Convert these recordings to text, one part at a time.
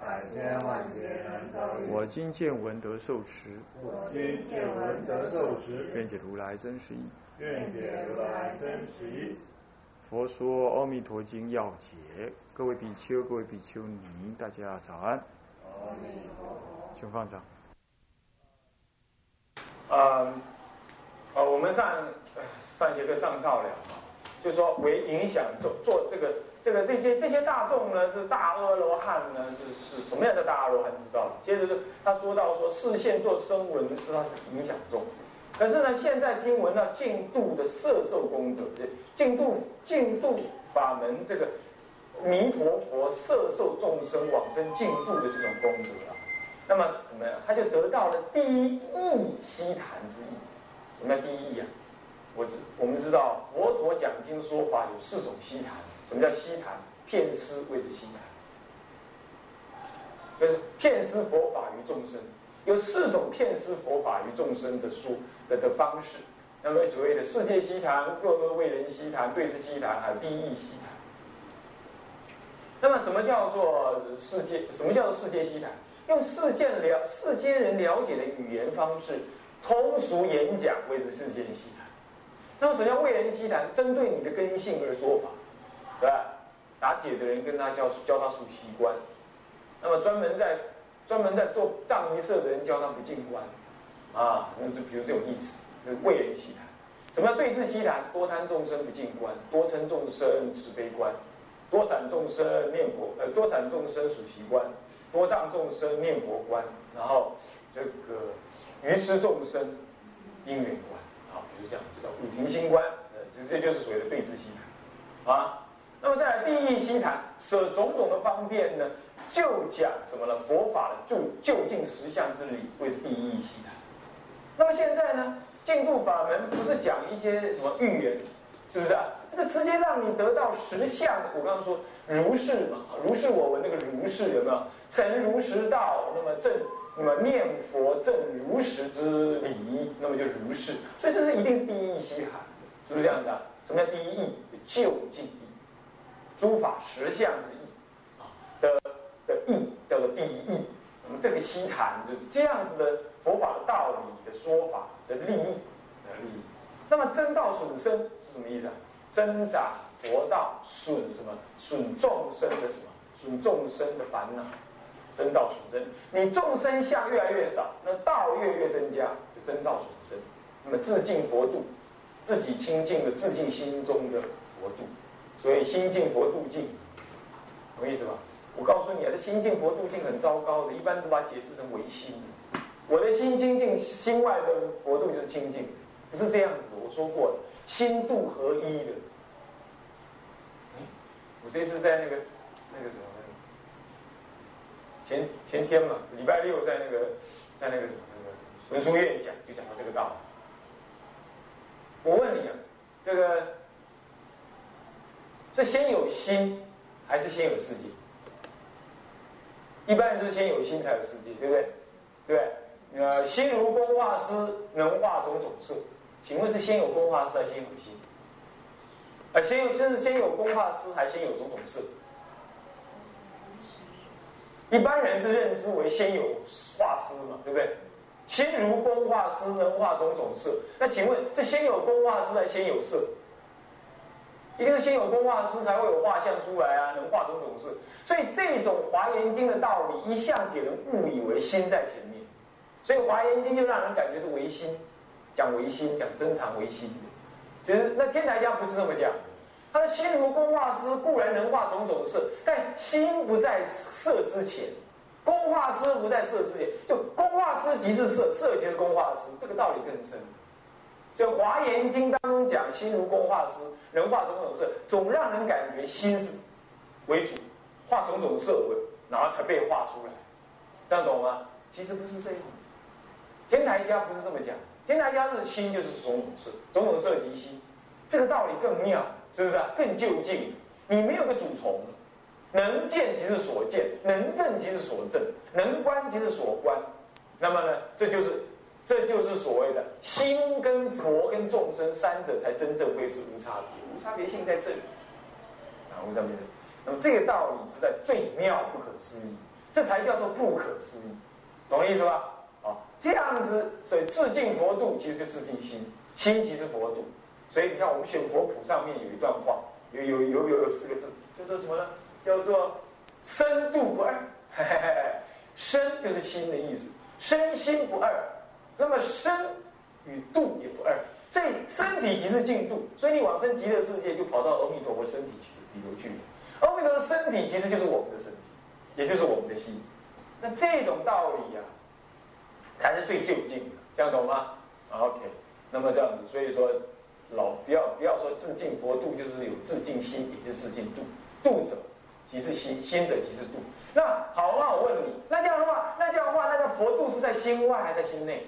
百千万劫难遭遇。我今见闻得受持，我今见闻得受持，愿解如来真实义。愿解如来真实义。佛说《阿弥陀经》要解，各位比丘、各位比丘尼，大家早安。阿弥陀佛。请放掌。嗯，呃，我们上呃上节课上到了，就说为影响做做这个这个这些这些大众呢，是大阿罗汉呢，是是什么样的大阿罗汉知道？接着是他说到说视线做声闻是他是影响众，可是呢，现在听闻到净度的摄受功德，净度净度法门这个弥陀佛摄受众生往生净度的这种功德啊，那么怎么样？他就得到了第一义悉谈之意。什么叫第一义啊？我知我们知道佛陀讲经说法有四种悉谈。什么叫西谈？片施谓之西谈，就是片施佛法于众生。有四种片施佛法于众生的说的的方式。那么所谓的世界西谈、各个为人西谈、对治西谈，还有第一义悉谈。那么什么叫做世界？什么叫做世界西谈？用世间了世间人了解的语言方式，通俗演讲谓之世界西谈。那么什么叫为人西谈？针对你的根性而说法。对吧？打铁的人跟他教教他数习观，那么专门在专门在做藏仪社的人教他不进观，啊，那就比如这种意思，就是为人习谈。什么叫对治习谈？多贪众生不进观，多嗔众生慈悲观，多散众生念佛，呃，多散众生数习观，多障众生念佛观，然后这个愚痴众生因缘观，啊，比如这样，这叫五停心观，呃，这这就是所谓的对治习谈，啊。那么再来第一义西谈，舍种种的方便呢，就讲什么呢？佛法的就就近实相之理，谓是第一义西谈。那么现在呢，净度法门不是讲一些什么预言，是不是啊？这个直接让你得到实相。我刚刚说如是嘛，如是我闻那个如是有没有？成如实道，那么正，那么念佛正如实之理，那么就如是。所以这是一定是第一义西谈，是不是这样的？什么叫第一义？就近。诸法实相之意啊的的义叫做第一义。那么这个西谈就是这样子的佛法的道理的说法的利益的利益。那么增道损生是什么意思啊？增长佛道，损什么？损众生的什么？损众生的烦恼。增道损身，你众生相越来越少，那道越越增加，就增道损生。那么自尽佛度，自己清净的自尽心中的佛度。所以心净佛度净，什么意思吧？我告诉你啊，这心净佛度净很糟糕的，一般都把它解释成唯心。我的心清净，心外的佛度就是清净，不是这样子的。我说过了，心度合一的。我这次在那个那个什么，前前天嘛，礼拜六在那个在那个什么那个文殊院讲，就讲到这个道理。我问你啊，这个。是先有心，还是先有世界？一般人都是先有心才有世界，对不对？对不对？呃，心如工画师，能画种种色。请问是先有工画师，还是先有心？呃，先有先是先有工画师，还是先有种种色？一般人是认知为先有画师嘛，对不对？心如工画师，能画种种色。那请问是先有工画师，还是先有色？一定是先有工画师，才会有画像出来啊，能画种种事。所以这种《华严经》的道理，一向给人误以为心在前面，所以《华严经》就让人感觉是唯心，讲唯心，讲真常唯心。其实那天台家不是这么讲，他的心如工画师，固然能画种种色，但心不在色之前，工画师不在色之前，就工画师即是色，色即是工画师，这个道理更深。所以《华严经》当中讲心如工画师，能画种种色，总让人感觉心是为主，画种种色为，然后才被画出来，这样懂吗？其实不是这样子，天台家不是这么讲，天台家是心就是种种色，种种色即心，这个道理更妙，是不是啊？更就近。你没有个主从，能见即是所见，能证即是所证，能观即是所观。那么呢，这就是这就是所谓的心跟佛跟众生三者才真正会是无差别，无差别性在这里啊，无差别。那么这个道理是在最妙不可思议，这才叫做不可思议，懂我意思吧？啊，这样子，所以自尽佛度其实就自尽心，心即是佛度。所以你看，我们选佛谱上面有一段话。有有有有有四个字，叫做什么呢？叫做身度不二。身就是心的意思，身心不二。那么身与度也不二，所以身体即是净度。所以你往生极乐世界，就跑到阿弥陀佛身体去里头去。阿弥陀的身体其实就是我们的身体，也就是我们的心。那这种道理呀，才是最就近的，这样懂吗？OK，那么这样子，所以说。老不要不要说自尽佛度，就是有自尽心，也就是自尽度。度者即是心，心者即是度。那好，那我问你，那这样的话，那这样的话，那个佛度是在心外还是在心内？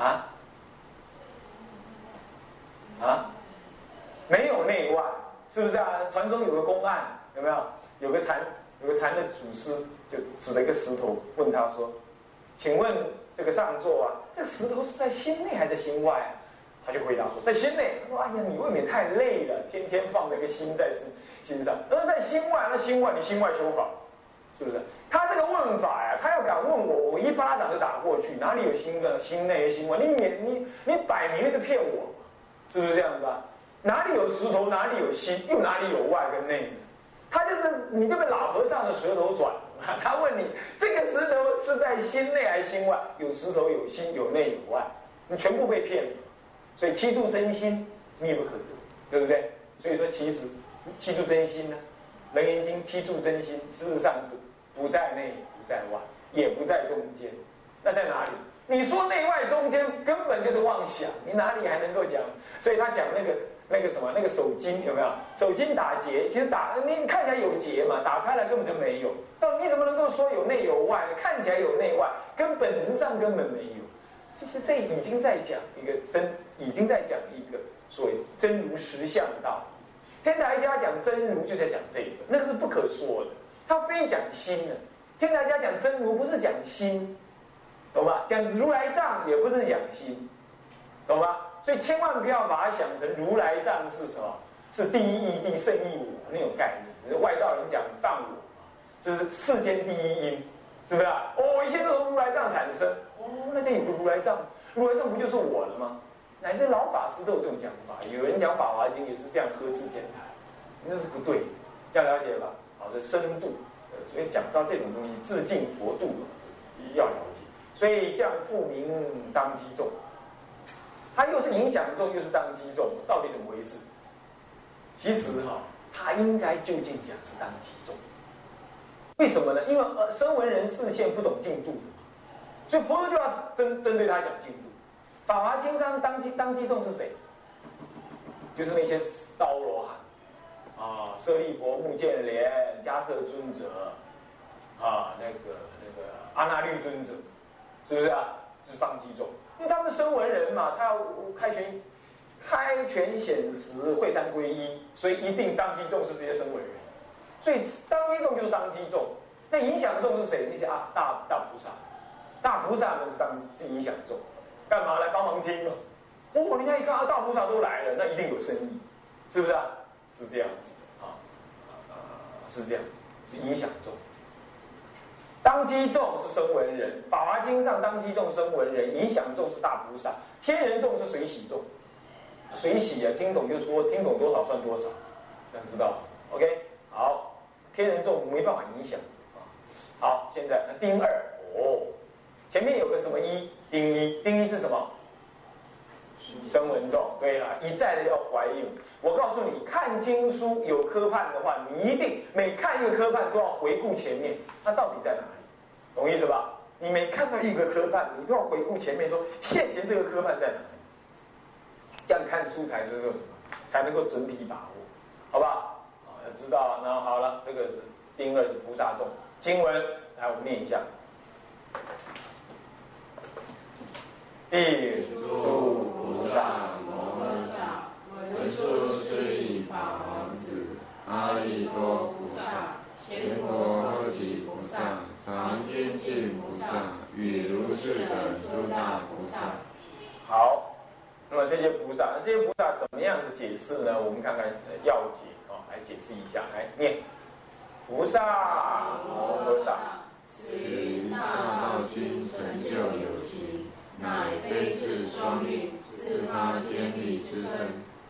啊？啊？没有内外，是不是啊？传中有个公案，有没有？有个禅，有个禅的祖师就指了一个石头，问他说：“请问这个上座啊，这个石头是在心内还是在心外？”他就回答说，在心内。他说：“哎呀，你未免太累了，天天放那个心在心心上。他说在心外，那心外你心外修法，是不是？他这个问法呀，他要敢问我，我一巴掌就打过去。哪里有心的？心内心外？你免你你摆明了就骗我，是不是这样子啊？哪里有石头？哪里有心？又哪里有外跟内呢？他就是你这个老和尚的舌头转。他问你，这个石头是在心内还心外？有石头，有心，有内有外，你全部被骗了。”所以七度真心密不可得，对不对？所以说其实七度真心呢，《楞严经》七度真心事实上是不在内不在外，也不在中间，那在哪里？你说内外中间根本就是妄想，你哪里还能够讲？所以他讲那个那个什么那个手经有没有？手经打结，其实打你看起来有结嘛，打开来根本就没有。到你怎么能够说有内有外呢？看起来有内外，跟本质上根本没有。其实这已经在讲一个真，已经在讲一个所谓真如实相道。天台家讲真如就在讲这个，那个是不可说的。他非讲心的。天台家讲真如不是讲心，懂吧？讲如来藏也不是讲心，懂吧？所以千万不要把它想成如来藏是什么？是第一义谛胜义我那种概念。外道人讲放我，这是世间第一因，是不是啊？哦，一切都从如来藏产生。哦，那就有个如来藏，如来藏不就是我了吗？乃至老法师都有这种讲法，有人讲《法华经》也是这样呵斥天台，那是不对，这样了解吧？好，这深度，呃，所以讲到这种东西，自尽佛度要了解。所以降复名当机众，他又是影响众，又是当机众，到底怎么回事？其实哈，他应该就近讲是当机众，为什么呢？因为呃，声闻人视线不懂进度。所以佛陀就要针针对他讲进度，《法华经》上当机当机众是谁？就是那些刀罗汉啊，舍利佛、目犍连、迦摄尊者啊，那个那个阿那律尊者，是不是啊？是当机众，因为他们声闻人嘛，他要开权开权显实、会三归一，所以一定当机众是这些声闻人。所以当机众就是当机众，那影响众是谁？那些啊大大菩萨。大菩萨们是当是影响众，干嘛来帮忙听啊？哦，人家一看啊，大菩萨都来了，那一定有深意，是不是啊？是这样子啊，是这样子，是影响众。当机众是声闻人，《法华经》上当机众声闻人，影响众是大菩萨，天人众是随喜众。随喜啊，听懂就说，听懂多少算多少，想知道？OK，好，天人众没办法影响啊。好，现在那丁二哦。前面有个什么一丁一丁一是什么？声闻众。对了，一再的要怀孕。我告诉你，看经书有科判的话，你一定每看一个科判都要回顾前面，它到底在哪里？懂意思吧？你每看到一个科判，你都要回顾前面，说现前这个科判在哪里？这样看书才知道什么，才能够整体把握，好不好？啊，要知道。那好了，这个是丁二是菩萨众经文，来我们念一下。地诸菩萨摩诃萨，文殊师利法王子，阿逸多菩萨，乾陀诃提菩萨，常精进菩萨，与如是等诸大菩萨。好，那么这些菩萨，这些菩萨怎么样子解释呢？我们看看要解啊，来解释一下，来念菩萨摩诃萨，此大道心成就有情。乃悲智双运，自发坚力之身。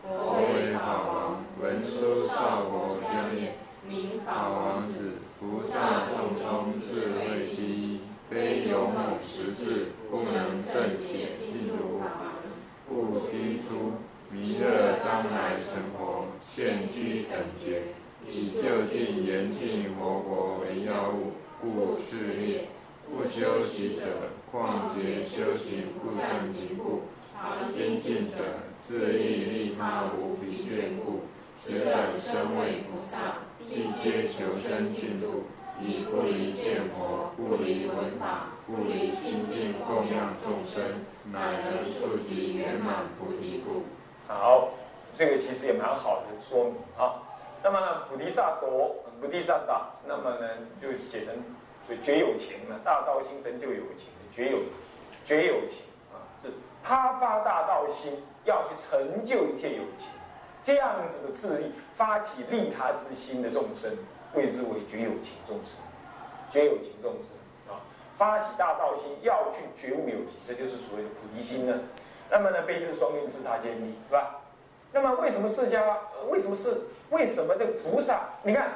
佛为法王，文殊少佛相念，名法王子。菩萨众中智慧第一，非勇猛识智，不能正解进入法门。故居出弥勒当来成佛，现居等觉，以就近严禁活佛为要务，故自劣。不修习者，况结修行不善停故；常精进者，自利利他无疲倦故。此等身为菩萨，必皆求生净土，以不离见佛，不离闻法，不离清净供养众生，乃能速及圆满菩提故。好，这个其实也蛮好的说明啊。那么呢菩提萨埵，菩提萨埵，那么呢就写成。所以绝有情了，大道心成就有情，绝有绝有情，他发大道心要去成就一切有情，这样子的智力发起利他之心的众生，谓之为绝有情众生，绝有情众生啊，发起大道心要去觉悟有情，这就是所谓的菩提心呢。那么呢，悲智双运自他坚立，是吧？那么为什么释迦？为什么是为什么这个菩萨？你看，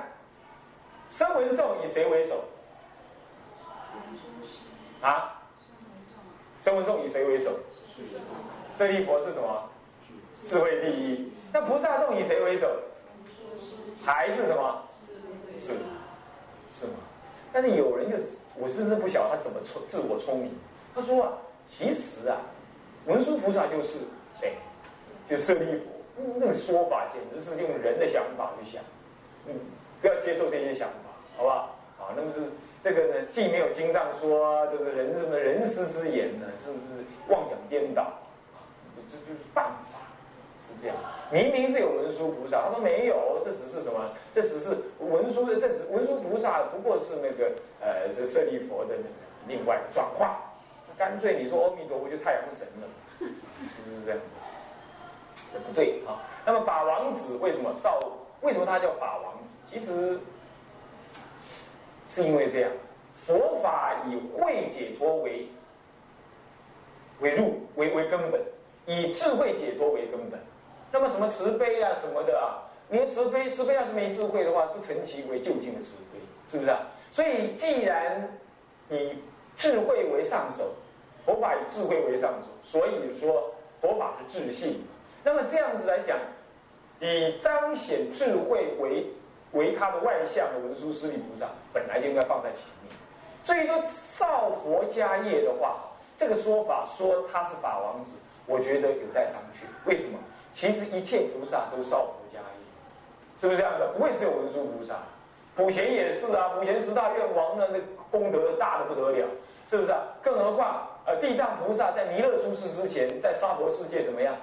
声闻众以谁为首？啊，声闻众以谁为首？舍利佛是什么？智慧第一。那菩萨众以谁为首？还是什么？是是吗？但是有人就我甚至不晓他怎么聪自我聪明。他说啊，其实啊，文殊菩萨就是谁？就舍利弗。那个说法简直是用人的想法去想。嗯，不要接受这些想法，好不好？好，那么是。这个呢，既没有经上说，就是人什么人师之言呢，是不是妄想颠倒？这这就是办法，是这样。明明是有文殊菩萨，他说没有，这只是什么？这只是文殊的，这只文殊菩萨不过是那个呃，这舍利佛的那个另外转化。干脆你说阿弥陀佛就太阳神了，是不是这样？这不对啊。那么法王子为什么少？为什么他叫法王子？其实。是因为这样，佛法以慧解脱为为入为为根本，以智慧解脱为根本。那么什么慈悲啊什么的啊，你的慈悲慈悲要是没智慧的话，不成其为究竟的慈悲，是不是啊？所以既然以智慧为上首，佛法以智慧为上首，所以说佛法是智性。那么这样子来讲，以彰显智慧为。为他的外相的文殊师利菩萨本来就应该放在前面，所以说少佛家业的话，这个说法说他是法王子，我觉得有待商榷。为什么？其实一切菩萨都少佛家业，是不是这样的？不会只有文殊菩萨，普贤也是啊，普贤十大愿王呢，那功德大的不得了，是不是啊？更何况呃，地藏菩萨在弥勒出世之前，在娑婆世界怎么样？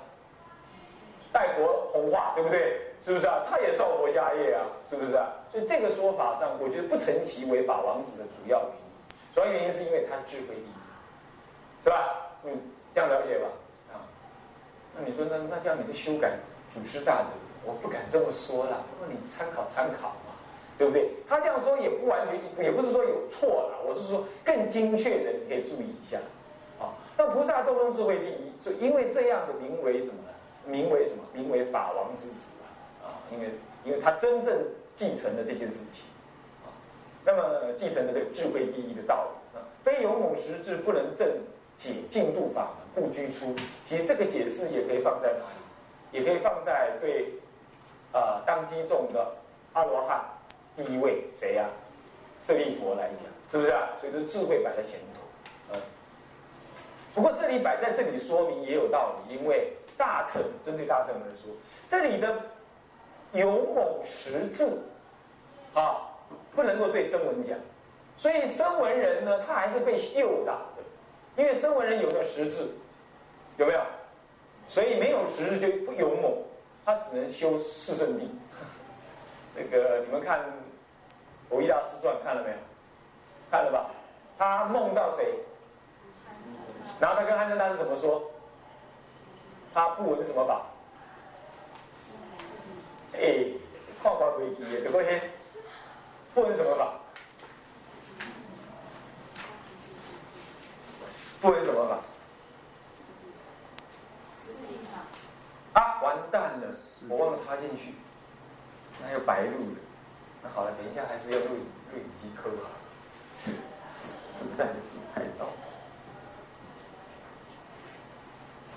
拜佛弘化，对不对？是不是啊？他也受佛家业啊，是不是啊？所以这个说法上，我觉得不成其为法王子的主要原因。主要原因是因为他智慧第一，是吧？嗯，这样了解吧？啊，那你说那那这样你就修改祖师大德，我不敢这么说了。不过你参考参考嘛，对不对？他这样说也不完全，也不是说有错了。我是说更精确的，你可以注意一下。啊，那菩萨众中智慧第一，所以因为这样子名为什么呢？名为什么？名为法王之子。啊因为，因为他真正继承了这件事情，啊，那么继承了这个智慧第一的道理啊，非勇猛实质不能正解进度法门，不居出。其实这个解释也可以放在哪里？也可以放在对，啊，当机众的阿罗汉第一位谁呀？舍利佛来讲，是不是啊？所以说智慧摆在前头，不过这里摆在这里说明也有道理，因为大乘针对大乘来说，这里的。勇猛识字，啊，不能够对声闻讲，所以声闻人呢，他还是被诱导的，因为声闻人有了识字，有没有？所以没有实质就不勇猛，他只能修四圣地。那个你们看《佛一大师传》看了没有？看了吧？他梦到谁？然后他跟汉生大师怎么说？他不闻什么法？哎，跨跨危机的，对不对？不闻什么法？不闻什么法？啊，完蛋了！我忘了插进去，那有白录了。那好了，等一下还是要录影录影机刻好。实在是太糟。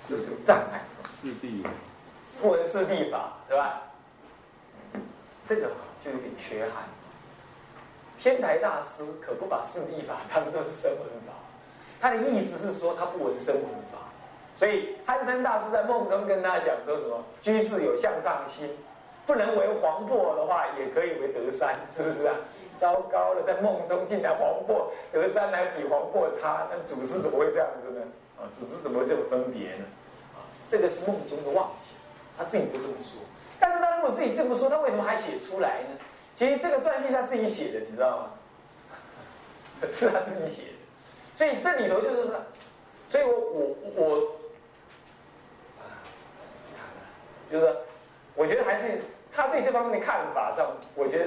就是有障碍。四地，不能四地法，是吧？这个就有点缺憾。天台大师可不把四地法当作是声闻法，他的意思是说他不闻声闻法，所以憨山大师在梦中跟他讲说什么：居士有向上心，不能为黄檗的话，也可以为德山，是不是啊？糟糕了，在梦中竟然黄檗德山来比黄檗差，那祖师怎么会这样子呢？啊，祖师怎么会这么分别呢？啊这个是梦中的妄想，他自己不这么说。但是如果自己这么说，他为什么还写出来呢？其实这个传记他自己写的，你知道吗？是他自己写的。所以这里头就是说，所以我我我，就是我觉得还是他对这方面的看法上，我觉得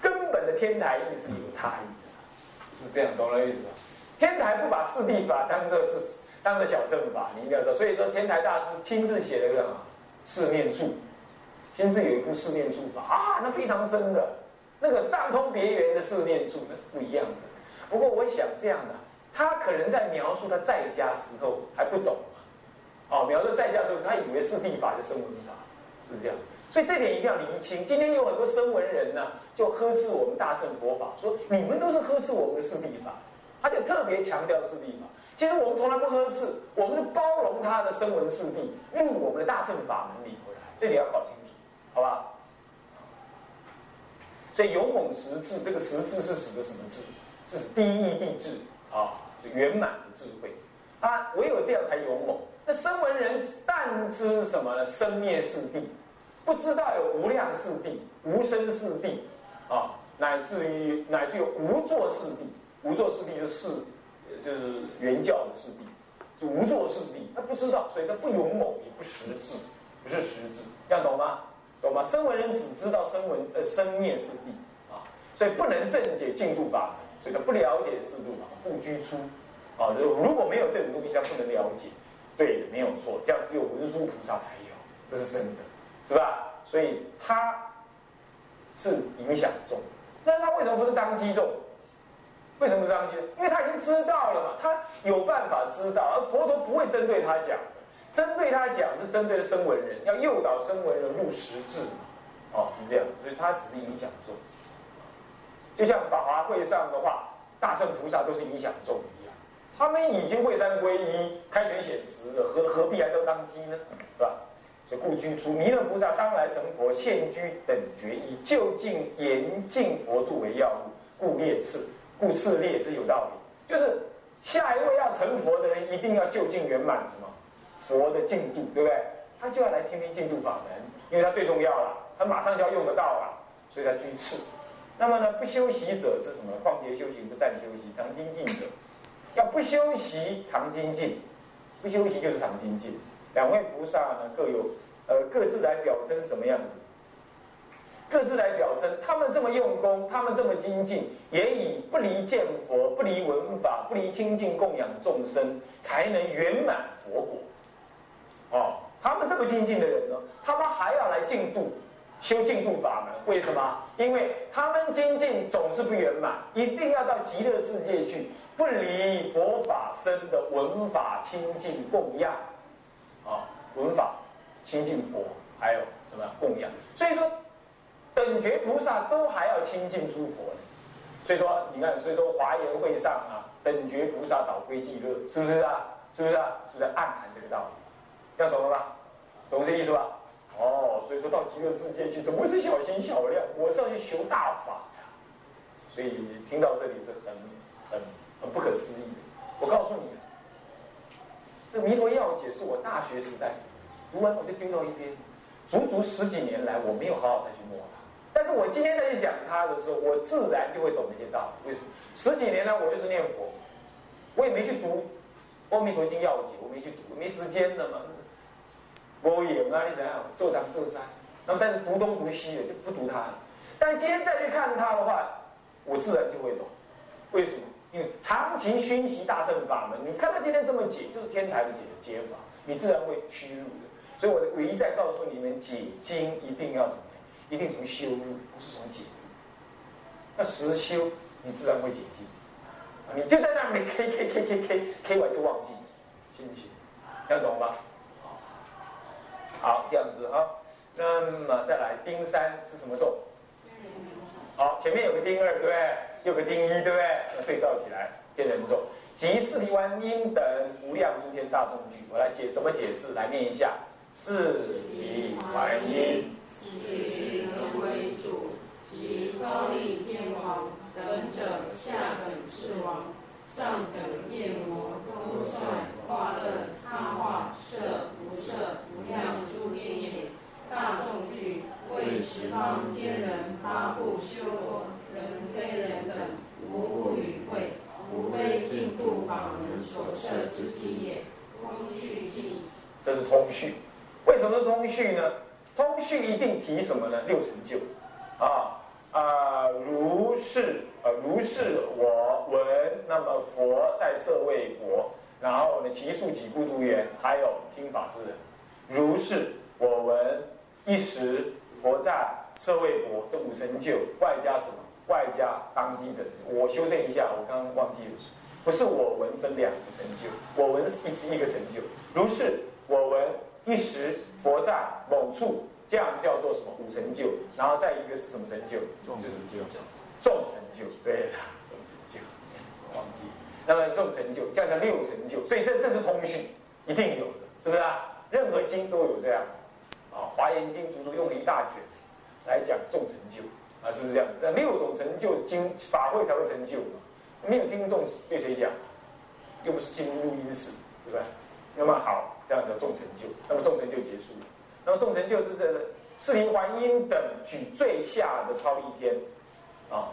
根本的天台意是有差异的，是这样，懂了意思吧？天台不把四谛法当做是。当做小正法，你应该知道。所以说，天台大师亲自写了个什么四念处，先自有一部四念处法啊，那非常深的，那个藏通别圆的四念处那是不一样的。不过我想这样的，他可能在描述他在家时候还不懂哦，描述在家时候，他以为是地法就声闻法，是这样。所以这点一定要厘清。今天有很多声闻人呢，就呵斥我们大乘佛法，说你们都是呵斥我们的四地法，他就特别强调四地法。其实我们从来不呵斥，我们是包容他的声闻四谛入我们的大乘法门里回来，这点要搞清楚，好吧？所以勇猛实质，这个实质是指的什么智？是指第一地智啊，是圆满的智慧啊，唯有这样才勇猛。那声闻人但知什么呢？生灭四谛，不知道有无量四谛、无生四谛啊，乃至于乃至于无作四谛，无作四谛就是四。就是原教的四谛，就无作四谛，他不知道，所以他不勇猛，也不识智，不是识智，这样懂吗？懂吗？声闻人只知道声闻呃生灭四谛啊，所以不能正解净土法门，所以他不了解四度法，不居出啊。如如果没有这种东西，他不能了解。对，没有错，这样只有文殊菩萨才有，这是真的，是吧？所以他是影响众，那他为什么不是当机众？为什么这样讲？因为他已经知道了嘛，他有办法知道，而佛陀不会针对他讲，针对他讲是针对的声闻人，要诱导声闻人入实质嘛，哦，是这样，所以他只是影响众，就像法华会上的话，大圣菩萨都是影响众一样，他们已经会三皈依、开权显实了，何何必还都当机呢？是吧？所以故居出弥勒菩萨当来成佛，现居等觉，以就近严禁佛度为要务，故列次。故次列是有道理，就是下一位要成佛的人，一定要就近圆满什么佛的进度，对不对？他就要来听听进度法门，因为他最重要了，他马上就要用得到了，所以他居次。那么呢，不修习者是什么？旷劫修行不暂修习，常精进者，要不修习常精进，不修习就是常精进。两位菩萨呢，各有呃各自来表征什么样子？各自来表征，他们这么用功，他们这么精进，也以不离见佛、不离闻法、不离清净供养众生，才能圆满佛果。哦，他们这么精进的人呢，他们还要来净度，修净度法门。为什么？因为他们精进总是不圆满，一定要到极乐世界去，不离佛法身的文法清净供养。啊，文法清净佛，还有什么供养？所以说。等觉菩萨都还要亲近诸佛呢，所以说你看，所以说华严会上啊，等觉菩萨导归极乐，是不是啊？是不是啊？是在暗含这个道理，这样懂了吧？懂这意思吧？哦，所以说到极乐世界去，怎么会是小心小量？我是要去求大法呀。所以听到这里是很很很不可思议的。我告诉你，这《弥陀要解》是我大学时代读完我就丢到一边，足足十几年来我没有好好再去摸它。但是我今天再去讲它的时候，我自然就会懂那些道理。为什么？十几年来我就是念佛，我也没去读《阿弥陀经要解》，我没去读，没时间的嘛。我也啊，你怎样做当做山？那么但是读东读西的就不读它了。但今天再去看它的话，我自然就会懂。为什么？因为长期熏习大圣法门，你看他今天这么解，就是天台的解解法，你自然会屈辱的。所以我的唯一在告诉你们，解经一定要怎么？一定从修入，不是从解。那实修，你自然会解经。你就在那里 K K K K K K 完就忘记，信不信？要懂吗？好，这样子啊。那么再来，丁三是什么咒？好，前面有个丁二，对不对？有个丁一，对不对？那对照起来，天人咒，即四体观音等无量诸天大众聚。我来解怎么解释？来念一下：四体观音，以人为主，即高丽天王等者，下等四王，上等夜魔，都算化乐他化色无色无量诸天也。大众聚，为十方天人八部修罗。人非人等，无不与会，无非净土法门所设之机也。通序记，这是通序。为什么是通序呢？通序一定提什么呢？六成就。啊啊，如是啊，如是我闻。那么佛在舍卫国，然后呢，其数几孤独园，还有听法师人。如是我闻，一时佛在舍卫国，这五成就外加什么？外加当今的成就，我修正一下，我刚刚忘记了，不是我闻分两个成就，我闻是一一个成就，如是我闻一时佛在某处，这样叫做什么五成就，然后再一个是什么成就？众成就，众成就，对了，众成就，忘记，那么众成就，这样叫六成就，所以这这是通序，一定有的，是不是啊？任何经都有这样，啊，华严经足足用了一大卷来讲众成就。啊，是不是这样子？那六种成就经法会才会成就嘛？没有听众对谁讲？又不是进入录音室，对不对？那么好，这样叫众成就。那么众成就结束了。那么众成就是这四灵还音等举最下的超一天啊。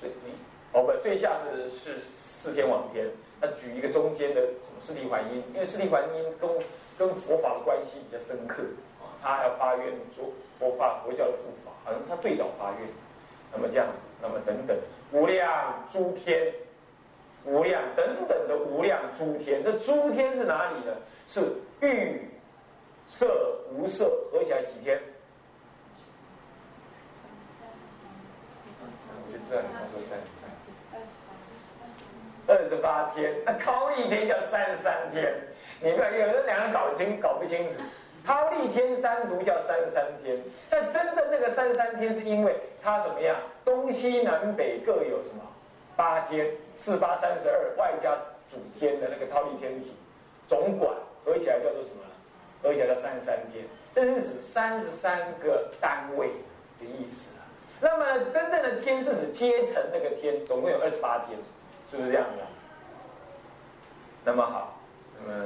最哦不，最下是是四天王天。那举一个中间的什么四地还因？因为四地还因跟跟佛法的关系比较深刻啊，他要发愿做佛法佛教的护法。可能他最早发愿，那么这样，那么等等无量诸天，无量等等的无量诸天，那诸天是哪里呢？是欲色无色合起来几天？我就知道你要说三十三，二十八天，那高一天叫三十三天，你不要有的两个搞清搞不清楚。忉利天单独叫三十三天，但真正那个三十三天是因为它怎么样？东西南北各有什么八天，四八三十二，外加主天的那个忉利天主总管合起来叫做什么？合起来叫三十三天，这是指三十三个单位的意思啊那么真正的天是指阶层那个天，总共有二十八天，是不是这样的？那么好，那么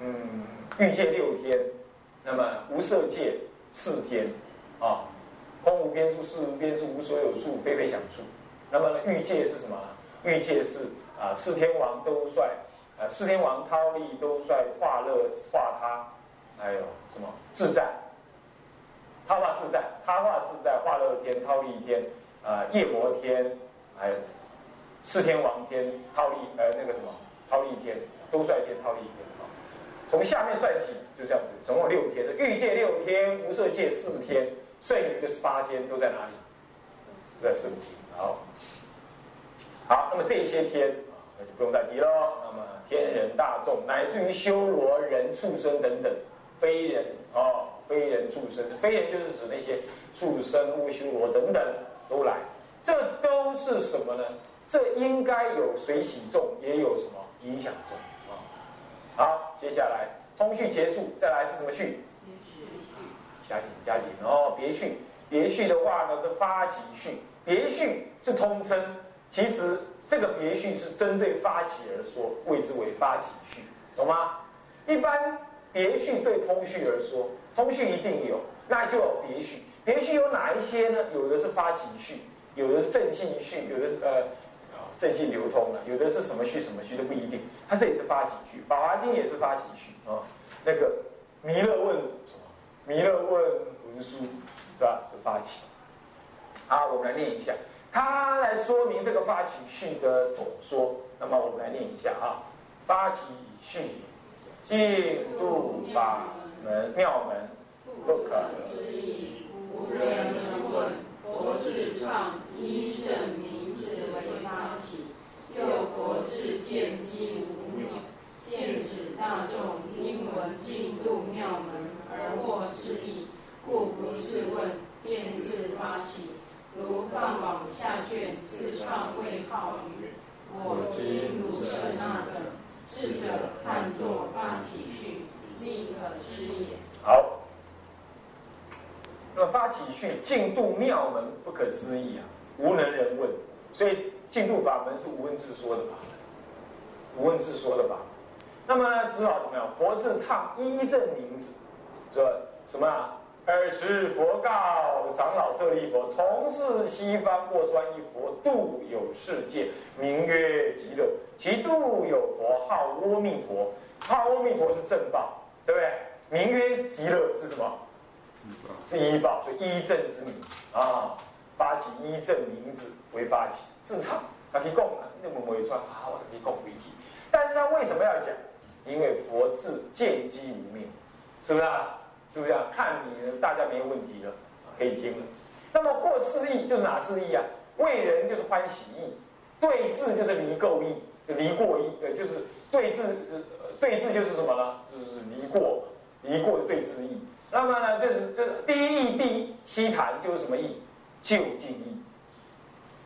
嗯。欲界六天，那么无色界四天，啊，空无边处、事无边处、无所有处、非非想处。那么欲界是什么？欲界是啊，四天王都率，啊，四天王忉利都率化乐化他，还有什么自在？他化自在，他化自在，化乐天、忉利天，啊，夜魔天，还有四天王天、忉利呃那个什么忉利天、都率天、忉利天。从下面算起，就这样子，总共六天。欲界六天，无色界四天，剩余的十八天都在哪里？在四界。好，好，那么这些天，那就不用再提了。那么天人大众，乃至于修罗人、畜生等等，非人哦，非人、畜生，非人就是指那些畜生、无修罗等等都来。这都是什么呢？这应该有水洗重，也有什么影响重啊。好，接下来通序结束，再来是什么序？加紧加紧哦，别序，别序的话呢，是发起序，别序是通称。其实这个别序是针对发起而说，谓之为发起序，懂吗？一般别序对通序而说，通序一定有，那就有别序。别序有哪一些呢？有的是发起序，有的是正信序，有的是呃正信流通了，有的是什么序什么序都不一定。它这里是发起序，《法华经》也是发起序啊。那个弥勒问什么？弥勒问文殊是吧？就发起。好，我们来念一下，他来说明这个发起序的总说。那么我们来念一下啊，发起序，净度法门妙门，不可思议，无人能问。佛智唱一正名字为发起，又佛智见机无妙，见此大众因闻进度妙门而获思义，故不是问，便是发起。如放往下卷，自创未号语，我今如舍那等，智者看作发起序，立可知也。好，那发起序进度妙门不可思议啊，无能人问，所以净土法门是无问自说的法门，无问自说的法门。那么知道怎么样？佛自唱一正名字，说什么啊？尔时佛告长老舍利佛：“从事西方过酸一佛度有世界，名曰极乐。其度有佛号阿弥陀，号阿弥陀是正报，对不对？名曰极乐是什么？是依报，所以一正之名啊。发起依正名字为发起，自唱他可以供啊，那么没穿啊，我可以供为体。但是他为什么要讲？因为佛自见机无命，是不是啊？”是不是啊？看你大家没有问题了，可以听了。那么或四义就是哪四义啊？为人就是欢喜义，对治就是离垢义，就离过义，呃，就是对治，对治就是什么呢？就是离过，离过的对治义。那么呢，就是这第一义，第一西谈就是什么义？就近义，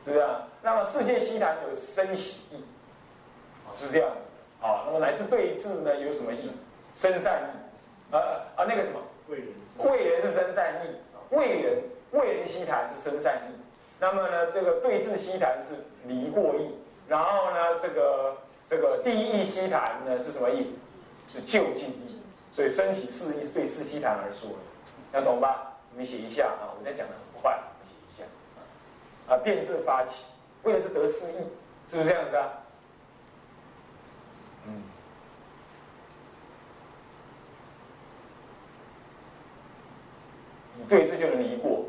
是不是啊？那么世界西谈有生喜义，是这样子。啊，那么乃至对治呢，有什么义？生善义，啊啊，那个什么？为人是生善意，为人为人西谈是生善意。那么呢，这个对治西谈是离过意。然后呢，这个这个第一义西谈呢是什么意？是就近意。所以升起四义是对四西谈而说的，要懂吧？你们写一下啊，我在讲的很快，啊。变质发起，为的是得失意，是不是这样子啊？嗯。对，这就能离过。